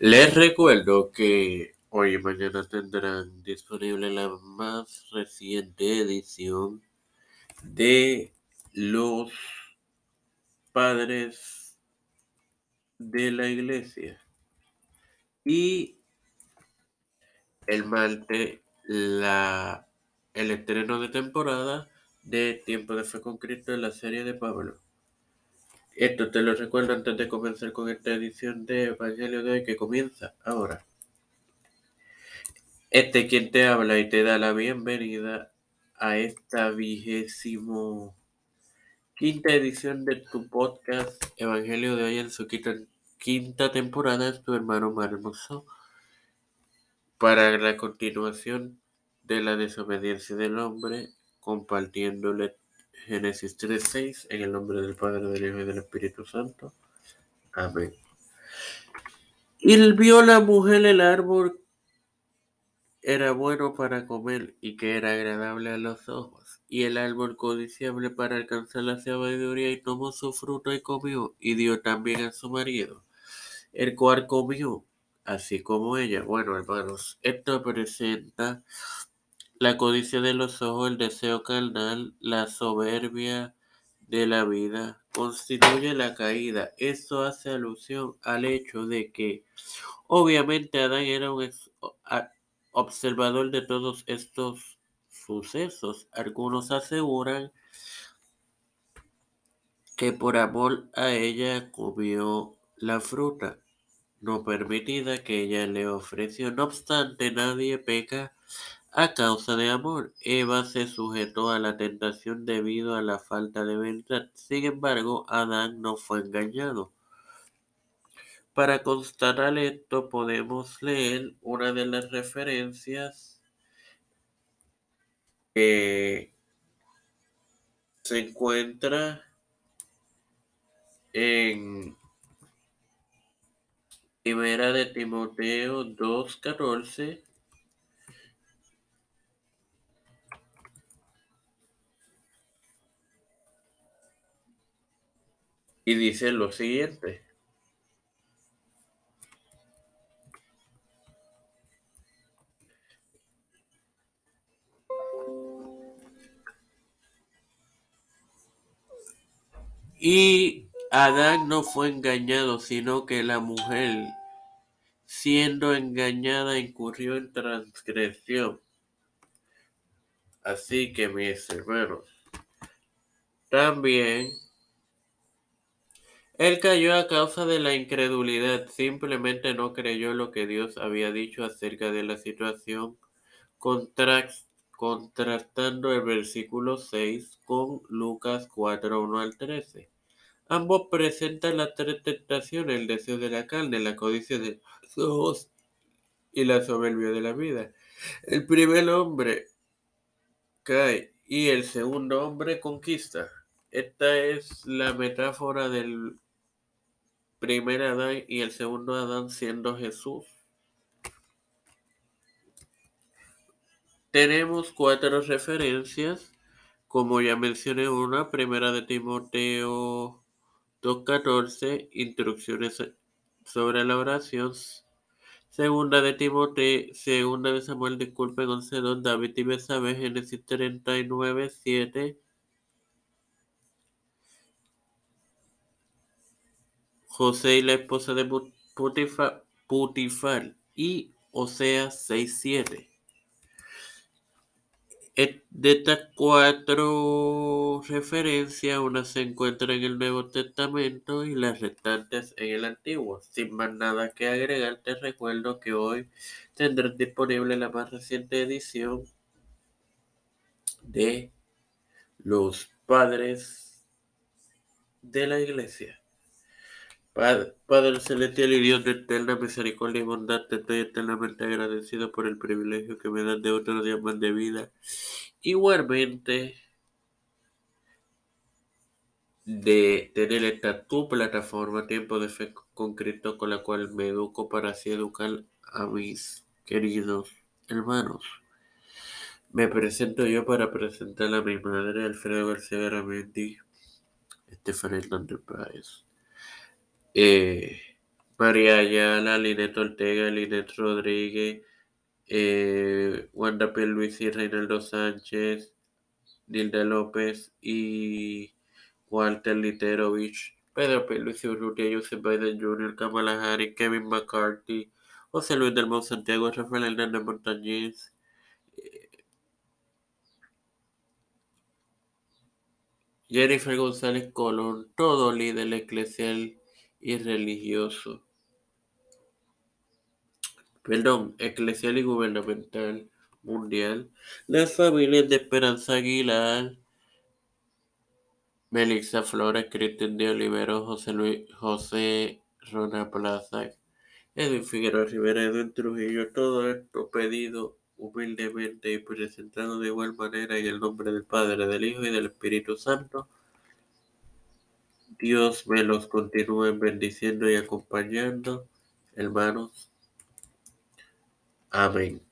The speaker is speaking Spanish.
Les recuerdo que hoy y mañana tendrán disponible la más reciente edición de los padres de la iglesia. Y el martes la, el estreno de temporada de Tiempo de Fe con Cristo en la serie de Pablo. Esto te lo recuerdo antes de comenzar con esta edición de Evangelio de hoy que comienza ahora. Este quien te habla y te da la bienvenida a esta vigésimo quinta edición de tu podcast Evangelio de hoy en su quinta, temporada es tu hermano Marmoso para la continuación de la desobediencia del hombre compartiéndole Génesis 3.6, en el nombre del Padre, del Hijo y del Espíritu Santo. Amén. Y vio la mujer el árbol era bueno para comer y que era agradable a los ojos, y el árbol codiciable para alcanzar la sabiduría, y tomó su fruto y comió, y dio también a su marido, el cual comió, así como ella. Bueno, hermanos, esto presenta la codicia de los ojos, el deseo carnal, la soberbia de la vida, constituye la caída. Esto hace alusión al hecho de que obviamente Adán era un observador de todos estos sucesos. Algunos aseguran que por amor a ella comió la fruta no permitida que ella le ofreció. No obstante, nadie peca a causa de amor, Eva se sujetó a la tentación debido a la falta de verdad. Sin embargo, Adán no fue engañado. Para constatar esto podemos leer una de las referencias que se encuentra en Primera de Timoteo 2.14 y dice lo siguiente. Y Adán no fue engañado, sino que la mujer, siendo engañada, incurrió en transgresión. Así que mis hermanos, también él cayó a causa de la incredulidad, simplemente no creyó lo que Dios había dicho acerca de la situación, contrastando el versículo 6 con Lucas 4, 1 al 13. Ambos presentan las tres tentaciones, el deseo de la carne, la codicia de los ojos y la soberbia de la vida. El primer hombre cae y el segundo hombre conquista. Esta es la metáfora del primer Adán y el segundo Adán siendo Jesús. Tenemos cuatro referencias, como ya mencioné una, primera de Timoteo 2.14, instrucciones sobre la oración, segunda de Timoteo, segunda de Samuel, disculpen, 11.2, David y Besabé, Génesis 39.7, José y la esposa de Putifar, y Oseas 6.7. De estas cuatro referencias, una se encuentra en el Nuevo Testamento y las restantes en el Antiguo. Sin más nada que agregar, te recuerdo que hoy tendrás disponible la más reciente edición de los padres de la iglesia. Padre, celestial y Dios de eterna misericordia y bondad, te estoy eternamente agradecido por el privilegio que me das de otro día más de vida. Igualmente, de tener esta tu plataforma, Tiempo de Fe con Cristo, con la cual me educo para así educar a mis queridos hermanos. Me presento yo para presentar a mi madre, Alfredo García Garamendi, Estefan Hernández Páez. Eh, María Ayala, Linet Ortega, Linet Rodríguez, eh, Wanda P. Luis y Reinaldo Sánchez, Nilda López y Walter Literovich, Pedro P. Luis Urrutia, Joseph Biden Jr., Kamala Harris, Kevin McCarthy, José Luis del Monte Santiago, Rafael Hernández Montañez, Jennifer González Colón, todo líder eclesial y religioso, perdón, eclesial y gubernamental mundial, las familias de Esperanza Aguilar, Melissa Flores, Cristian de Olivero, José Luis, José Rona Plaza, Edwin Figueroa Rivera, Edwin Trujillo, todo esto pedido humildemente y presentado de igual manera en el nombre del Padre, del Hijo y del Espíritu Santo. Dios me los continúe bendiciendo y acompañando, hermanos. Amén.